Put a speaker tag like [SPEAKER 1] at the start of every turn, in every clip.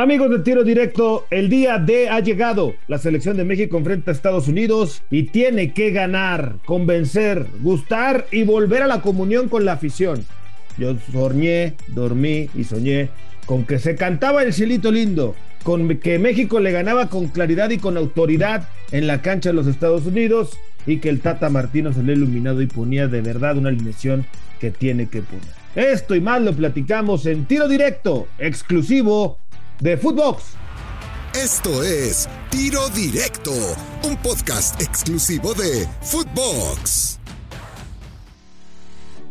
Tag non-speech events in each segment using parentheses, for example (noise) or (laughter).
[SPEAKER 1] Amigos de tiro directo, el día D ha llegado. La selección de México enfrenta a Estados Unidos y tiene que ganar, convencer, gustar y volver a la comunión con la afición. Yo soñé, dormí y soñé con que se cantaba el cielito lindo, con que México le ganaba con claridad y con autoridad en la cancha de los Estados Unidos y que el Tata Martino se le iluminado y ponía de verdad una alineación que tiene que poner. Esto y más lo platicamos en tiro directo, exclusivo de Footbox.
[SPEAKER 2] Esto es Tiro Directo, un podcast exclusivo de Footbox.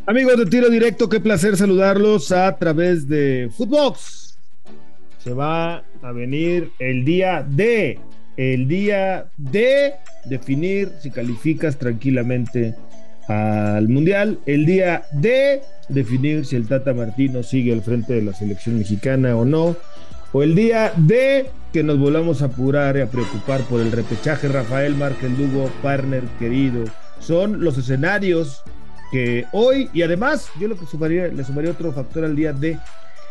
[SPEAKER 1] Amigos de Tiro Directo, qué placer saludarlos a través de Footbox. Se va a venir el día de, el día de definir si calificas tranquilamente al Mundial, el día de definir si el Tata Martino sigue al frente de la selección mexicana o no, o el día de que nos volvamos a apurar y a preocupar por el repechaje Rafael Márquez Lugo, partner querido. Son los escenarios que hoy, y además yo lo que sumaría, le sumaría otro factor al día de,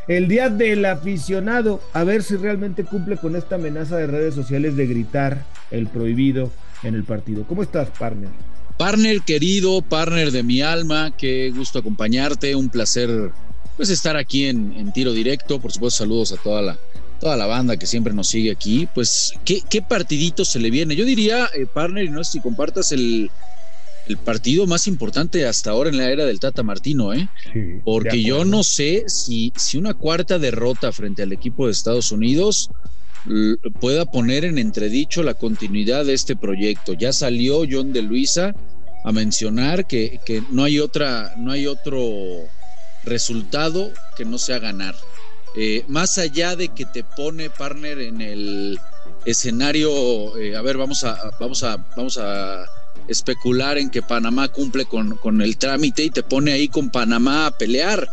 [SPEAKER 1] el día del aficionado, a ver si realmente cumple con esta amenaza de redes sociales de gritar el prohibido en el partido. ¿Cómo estás, partner?
[SPEAKER 3] Partner querido, partner de mi alma, qué gusto acompañarte, un placer pues estar aquí en, tiro directo. Por supuesto, saludos a toda la, toda la banda que siempre nos sigue aquí. Pues, ¿qué, qué partidito se le viene? Yo diría, eh, partner, y no sé si compartas el, el partido más importante hasta ahora en la era del Tata Martino, ¿eh? Porque yo no sé si, si una cuarta derrota frente al equipo de Estados Unidos pueda poner en entredicho la continuidad de este proyecto. Ya salió John de Luisa a mencionar que, que no hay otra, no hay otro resultado que no sea ganar. Eh, más allá de que te pone partner en el escenario, eh, a ver, vamos a, vamos a, vamos a especular en que Panamá cumple con, con, el trámite y te pone ahí con Panamá a pelear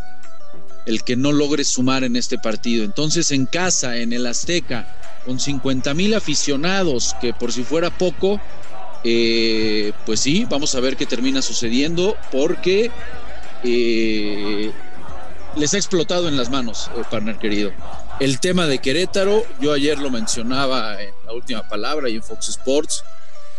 [SPEAKER 3] el que no logre sumar en este partido. Entonces en casa, en el Azteca, con 50 mil aficionados, que por si fuera poco, eh, pues sí, vamos a ver qué termina sucediendo, porque les ha explotado en las manos, eh, partner querido. El tema de Querétaro, yo ayer lo mencionaba en la última palabra y en Fox Sports.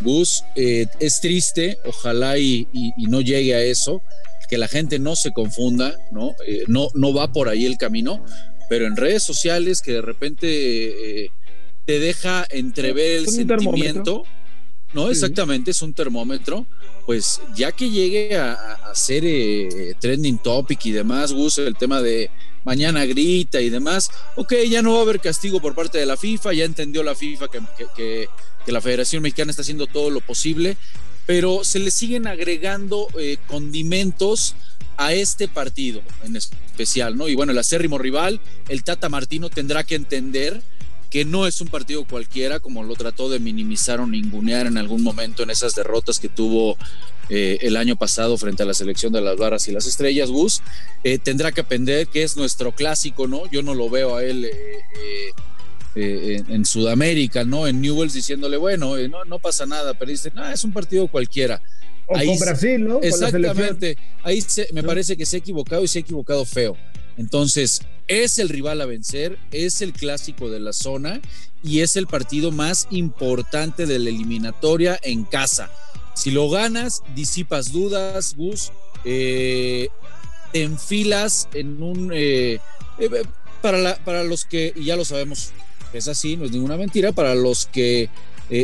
[SPEAKER 3] Gus, eh, es triste, ojalá y, no llegue a eso, que la gente no se confunda, ¿no? Eh, no, no va por ahí el camino, pero en redes sociales que de repente te deja entrever el sentimiento, ¿no? Exactamente, es un termómetro pues ya que llegue a, ser eh, trending topic y demás, Gus, el tema de mañana grita y demás, ok, ya no va a haber castigo por parte de la FIFA, ya entendió la FIFA que, la Federación Mexicana está haciendo todo lo posible, pero se le siguen agregando eh, condimentos a este partido en especial, ¿no? Y bueno, el acérrimo rival, el Tata Martino tendrá que entender que no es un partido cualquiera, como lo trató de minimizar o ningunear en algún momento en esas derrotas que tuvo eh, el año pasado frente a la selección de las barras y las estrellas, Gus. Eh, tendrá que aprender que es nuestro clásico, ¿no? Yo no lo veo a él. Eh, en, Sudamérica, ¿no? En Newells diciéndole, bueno, no, no pasa nada, pero dice, no, es un partido cualquiera.
[SPEAKER 1] O con Brasil, ¿no?
[SPEAKER 3] Exactamente. Ahí me parece que se ha equivocado y se ha equivocado feo. Entonces, es el rival a vencer, es el clásico de la zona y es el partido más importante de la eliminatoria en casa. Si lo ganas, disipas dudas, Gus, eh, te enfilas en un... Eh, eh, para, para los que, y ya lo sabemos, es así, no es ninguna mentira, para los que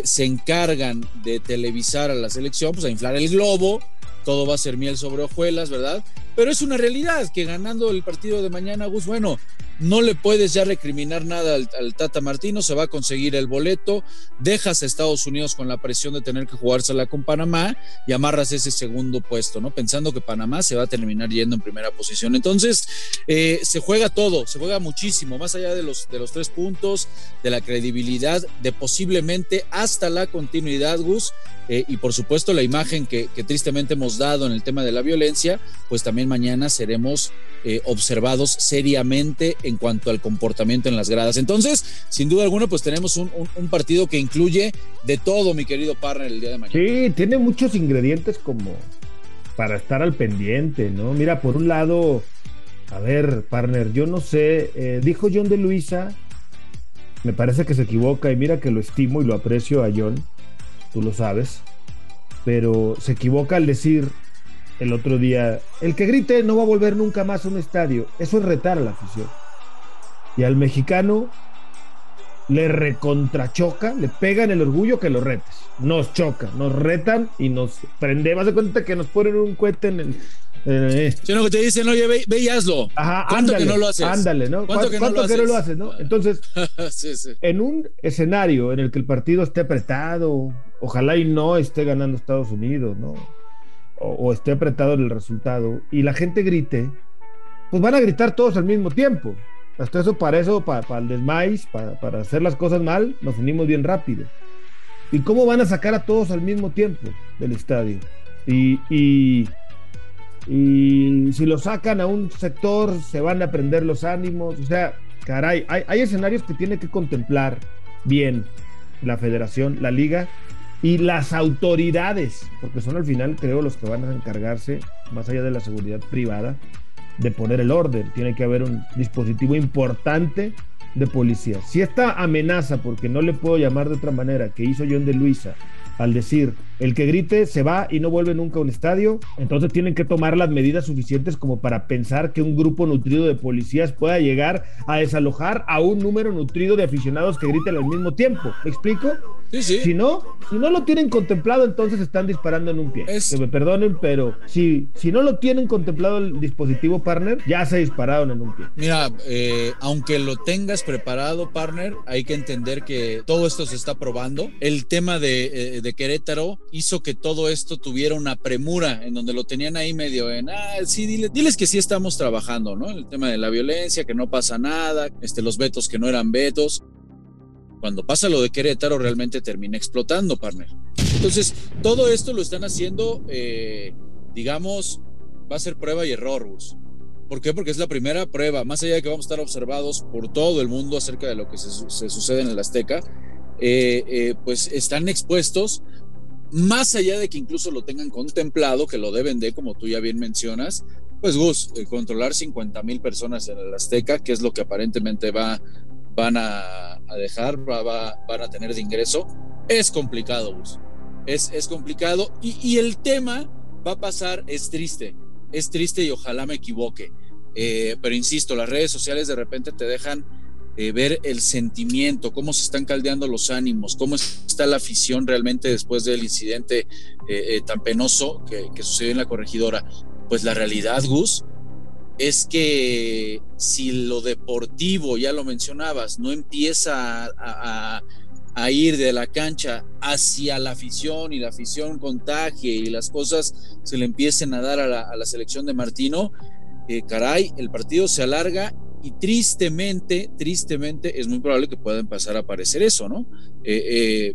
[SPEAKER 3] se encargan de televisar a la selección, pues a inflar el globo, todo va a ser miel sobre hojuelas, ¿verdad? Pero es una realidad que ganando el partido de mañana, Gus, bueno, no le puedes ya recriminar nada al, Tata Martino, se va a conseguir el boleto, dejas a Estados Unidos con la presión de tener que jugársela con Panamá y amarras ese segundo puesto, ¿no? Pensando que Panamá se va a terminar yendo en primera posición. Entonces, eh, se juega todo, se juega muchísimo, más allá de los, de los tres puntos, de la credibilidad, de posiblemente hasta la continuidad, Gus, eh, y por supuesto la imagen que, tristemente hemos dado en el tema de la violencia, pues también mañana seremos eh, observados seriamente en cuanto al comportamiento en las gradas. Entonces, sin duda alguna, pues tenemos un, partido que incluye de todo, mi querido partner, el día de mañana.
[SPEAKER 1] Sí, tiene muchos ingredientes como para estar al pendiente, ¿no? Mira, por un lado, a ver, partner, yo no sé, eh, dijo John de Luisa me parece que se equivoca y mira que lo estimo y lo aprecio a John, tú lo sabes, pero se equivoca al decir el otro día, el que grite no va a volver nunca más a un estadio, eso es retar a la afición. Y al mexicano le recontrachoca, le pegan el orgullo que lo retes. Nos choca, nos retan y nos prendemos. de cuenta que nos ponen un cohete en el.
[SPEAKER 3] Eh. Sino que te dicen, oye, ve, ve y hazlo.
[SPEAKER 1] Ajá, ¿Cuánto que no lo haces? Ándale, ¿no? ¿Cuánto, que, no lo, haces? no Entonces, (laughs) en un escenario en el que el partido esté apretado, ojalá y no esté ganando Estados Unidos, ¿no? O, o esté apretado en el resultado, y la gente grite, pues van a gritar todos al mismo tiempo. Hasta eso, para eso, para, el desmais, para, hacer las cosas mal, nos unimos bien rápido. ¿Y cómo van a sacar a todos al mismo tiempo del estadio? Y, y, si lo sacan a un sector, se van a prender los ánimos. O sea, caray, hay, hay escenarios que tiene que contemplar bien la federación, la liga y las autoridades, porque son al final, creo, los que van a encargarse, más allá de la seguridad privada, de poner el orden, tiene que haber un dispositivo importante de policía. Si esta amenaza, porque no le puedo llamar de otra manera, que hizo John de Luisa, al decir el que grite se va y no vuelve nunca a un estadio, entonces tienen que tomar las medidas suficientes como para pensar que un grupo nutrido de policías pueda llegar a desalojar a un número nutrido de aficionados que griten al mismo tiempo. ¿Me explico? Si no, si no lo tienen contemplado, entonces están disparando en un pie. Que me perdonen, pero si, si no lo tienen contemplado el dispositivo partner, ya se dispararon en un pie.
[SPEAKER 3] Mira, eh, aunque lo tengas preparado, partner, hay que entender que todo esto se está probando. El tema de, eh, de Querétaro hizo que todo esto tuviera una premura, en donde lo tenían ahí medio en, ah, sí, diles que sí estamos trabajando, ¿no? El tema de la violencia, que no pasa nada, este, los vetos que no eran vetos cuando pasa lo de Querétaro realmente termina explotando, partner. Entonces, todo esto lo están haciendo, eh, digamos, va a ser prueba y error, Gus. ¿Por qué? Porque es la primera prueba, más allá de que vamos a estar observados por todo el mundo acerca de lo que se, sucede en el Azteca, eh, eh, pues están expuestos, más allá de que incluso lo tengan contemplado, que lo deben de, como tú ya bien mencionas, pues Gus, controlar 50 mil personas en el Azteca, que es lo que aparentemente va, van a, dejar, van a tener de ingreso, es complicado, Es, es complicado y, el tema va a pasar, es triste, es triste y ojalá me equivoque. Eh, pero insisto, las redes sociales de repente te dejan eh, ver el sentimiento, cómo se están caldeando los ánimos, cómo está la afición realmente después del incidente eh, tan penoso que, que, sucedió en la corregidora. Pues la realidad, Gus, es que si lo deportivo, ya lo mencionabas, no empieza a, ir de la cancha hacia la afición y la afición contagie y las cosas se le empiecen a dar a la, selección de Martino, eh, caray, el partido se alarga y tristemente, tristemente es muy probable que puedan pasar a aparecer eso, ¿no? Eh, eh,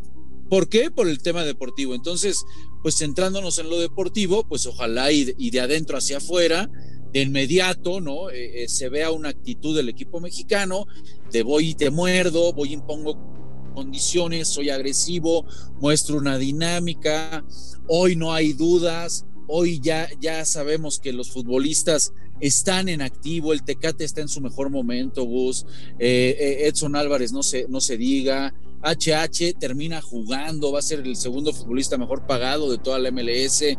[SPEAKER 3] ¿Por qué? Por el tema deportivo. Entonces, pues centrándonos en lo deportivo, pues ojalá y de adentro hacia afuera de inmediato, ¿no? Eh, eh, se vea una actitud del equipo mexicano de voy y te muerdo, voy y impongo condiciones, soy agresivo, muestro una dinámica, hoy no hay dudas, hoy ya, ya sabemos que los futbolistas están en activo, el Tecate está en su mejor momento, Gus, eh, Edson Álvarez no se, no se diga, HH termina jugando, va a ser el segundo futbolista mejor pagado de toda la MLS, eh,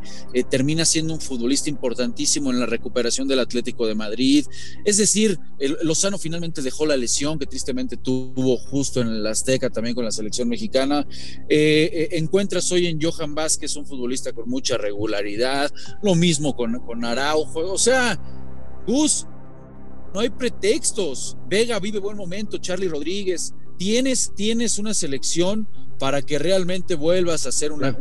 [SPEAKER 3] termina siendo un futbolista importantísimo en la recuperación del Atlético de Madrid. Es decir, Lozano finalmente dejó la lesión que tristemente tuvo justo en el Azteca también con la selección mexicana. Eh, eh, encuentras hoy en Johan Vázquez un futbolista con mucha regularidad, lo mismo con, con Araujo, o sea, Gus, no hay pretextos. Vega vive buen momento, Charlie Rodríguez, tienes, tienes una selección para que realmente vuelvas a hacer una,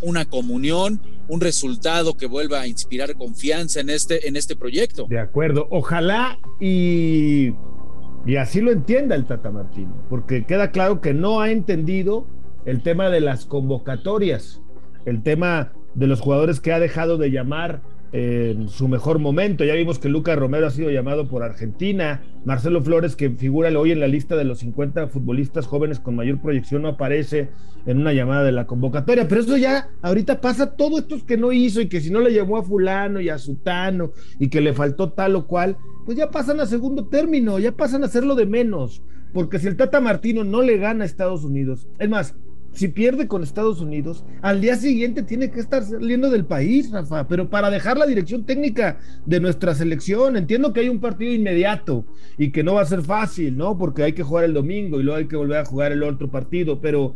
[SPEAKER 3] una, comunión, un resultado que vuelva a inspirar confianza en este, en este proyecto.
[SPEAKER 1] De acuerdo, ojalá y, y así lo entienda el Tata Martino, porque queda claro que no ha entendido el tema de las convocatorias, el tema de los jugadores que ha dejado de llamar en su mejor momento. Ya vimos que Lucas Romero ha sido llamado por Argentina. Marcelo Flores, que figura hoy en la lista de los 50 futbolistas jóvenes con mayor proyección, no aparece en una llamada de la convocatoria. Pero eso ya ahorita pasa todo esto que no hizo y que si no le llamó a fulano y a sutano y que le faltó tal o cual, pues ya pasan a segundo término, ya pasan a hacerlo de menos. porque si el Tata Martino no le gana a Estados Unidos, es más, si pierde con Estados Unidos, al día siguiente tiene que estar saliendo del país, Rafa, pero para dejar la dirección técnica de nuestra selección, entiendo que hay un partido inmediato y que no va a ser fácil, ¿no? Porque hay que jugar el domingo y luego hay que volver a jugar el otro partido, pero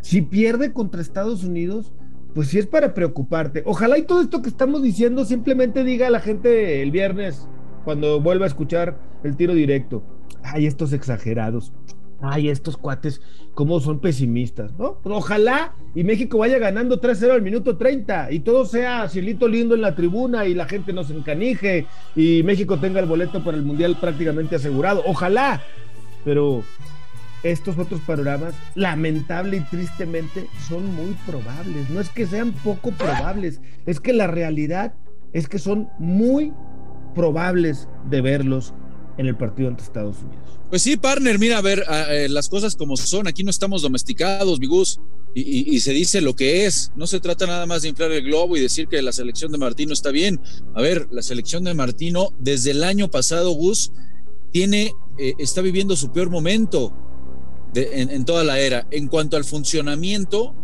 [SPEAKER 1] si pierde contra Estados Unidos, pues sí es para preocuparte. Ojalá y todo esto que estamos diciendo simplemente diga a la gente el viernes, cuando vuelva a escuchar el tiro directo. Ay, estos exagerados ay, estos cuates, cómo son pesimistas, ¿no? ojalá y México vaya ganando 3-0 al minuto 30 y todo sea cielito lindo en la tribuna y la gente nos encanije y México tenga el boleto para el Mundial prácticamente asegurado. Ojalá, pero estos otros panoramas, lamentable y tristemente, son muy probables. No es que sean poco probables, es que la realidad es que son muy probables de verlos en el partido ante Estados Unidos.
[SPEAKER 3] Pues sí, partner, mira, a ver, eh, las cosas como son, aquí no estamos domesticados, Bigus, y, y, se dice lo que es, no se trata nada más de inflar el globo y decir que la selección de Martino está bien. A ver, la selección de Martino desde el año pasado, Gus, tiene, eh, está viviendo su peor momento en, en toda la era. En cuanto al funcionamiento,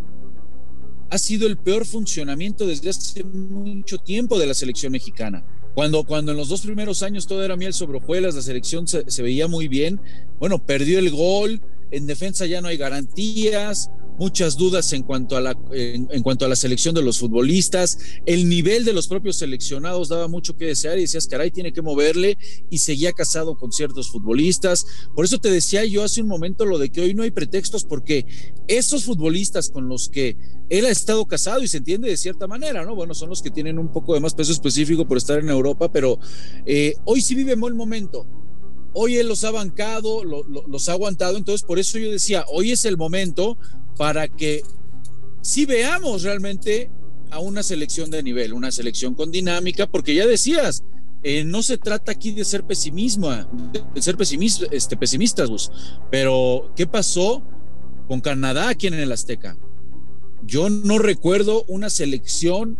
[SPEAKER 3] ha sido el peor funcionamiento desde hace mucho tiempo de la selección mexicana. Cuando, cuando en los dos primeros años todo era miel sobre hojuelas, la selección se, se veía muy bien, bueno, perdió el gol, en defensa ya no hay garantías, muchas dudas en cuanto, a la, en, en, cuanto a la selección de los futbolistas, el nivel de los propios seleccionados daba mucho que desear y decías, caray, tiene que moverle y seguía casado con ciertos futbolistas. Por eso te decía yo hace un momento lo de que hoy no hay pretextos porque esos futbolistas con los que él ha estado casado y se entiende de cierta manera, ¿no? Bueno, son los que tienen un poco de más peso específico por estar en Europa, pero eh, hoy sí vive el momento hoy él los ha bancado, lo, lo, los ha aguantado, entonces por eso yo decía, hoy es el momento para que sí veamos realmente a una selección de nivel, una selección con dinámica, porque ya decías, eh, no se trata aquí de ser pesimismo, de ser pesimista, este, pesimistas, Gus, pero ¿qué pasó con Canadá aquí en el Azteca? Yo no recuerdo una selección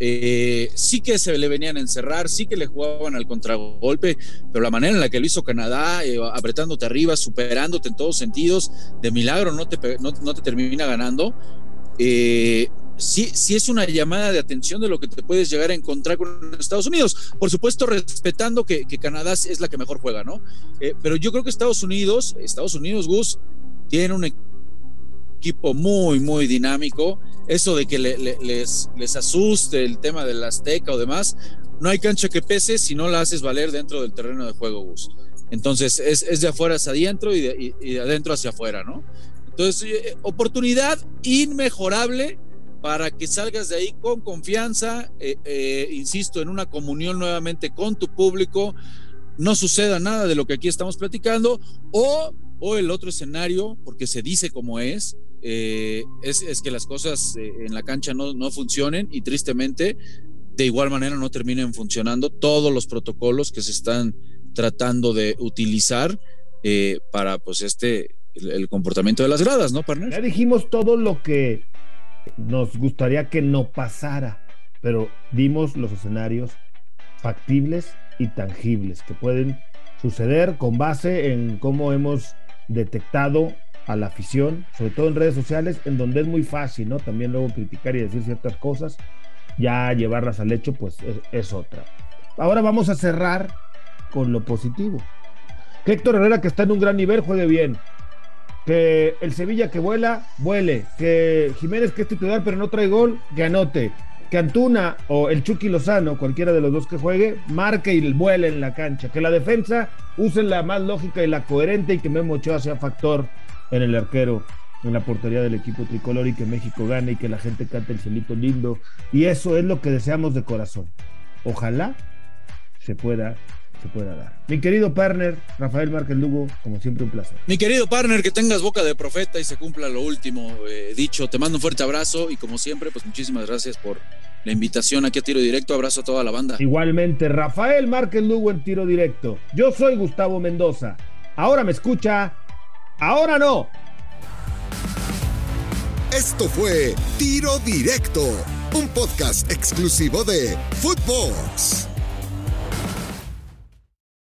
[SPEAKER 3] eh, sí que se le venían a encerrar, sí que le jugaban al contragolpe, pero la manera en la que lo hizo Canadá, eh, apretándote arriba, superándote en todos sentidos, de milagro no te, termina ganando. Eh, sí, sí es una llamada de atención de lo que te puedes llegar a encontrar con Estados Unidos. Por supuesto, respetando que, que Canadá es la que mejor juega, ¿no? Eh, pero yo creo que Estados Unidos, Estados Unidos, Gus, tiene un muy, muy dinámico. Eso de que le, le, les, les asuste el tema del Azteca o demás, no hay cancha que pese si no la haces valer dentro del terreno de juego, Gus. Entonces, es, es de afuera hacia adentro y de, y de adentro hacia afuera, ¿no? Entonces, eh, oportunidad inmejorable para que salgas de ahí con confianza, eh, eh, insisto, en una comunión nuevamente con tu público, no suceda nada de lo que aquí estamos platicando, o, o el otro escenario, porque se dice como es, eh, es, es, que las cosas eh, en la cancha no, no funcionen y tristemente de igual manera no terminen funcionando todos los protocolos que se están tratando de utilizar eh, para pues este el, comportamiento de las gradas, ¿no, partner?
[SPEAKER 1] Ya dijimos todo lo que nos gustaría que no pasara, pero dimos los escenarios factibles y tangibles que pueden suceder con base en cómo hemos detectado a la afición, sobre todo en redes sociales, en donde es muy fácil, ¿no? También luego criticar y decir ciertas cosas, ya llevarlas al hecho, pues es, otra. Ahora vamos a cerrar con lo positivo. Que Héctor Herrera, que está en un gran nivel, juegue bien. Que el Sevilla que vuela, vuele. Que Jiménez, que es titular pero no trae gol, que anote. Que Antuna o el Chucky Lozano, cualquiera de los dos que juegue, marque y vuele en la cancha. Que la defensa use la más lógica y la coherente y que Memo Ochoa sea factor en el arquero, en la portería del equipo tricolor y que México gane y que la gente cante el celito lindo. Y eso es lo que deseamos de corazón. Ojalá se pueda, se pueda dar. Mi querido partner, Rafael Márquez Lugo, como siempre un placer.
[SPEAKER 3] Mi querido partner, que tengas boca de profeta y se cumpla lo último eh, dicho. Te mando un fuerte abrazo y como siempre, pues muchísimas gracias por la invitación aquí a Tiro Directo. Abrazo a toda la banda.
[SPEAKER 1] Igualmente, Rafael Márquez Lugo en Tiro Directo. Yo soy Gustavo Mendoza. Ahora me escucha Ahora no.
[SPEAKER 2] Esto fue Tiro Directo, un podcast exclusivo de Footbox.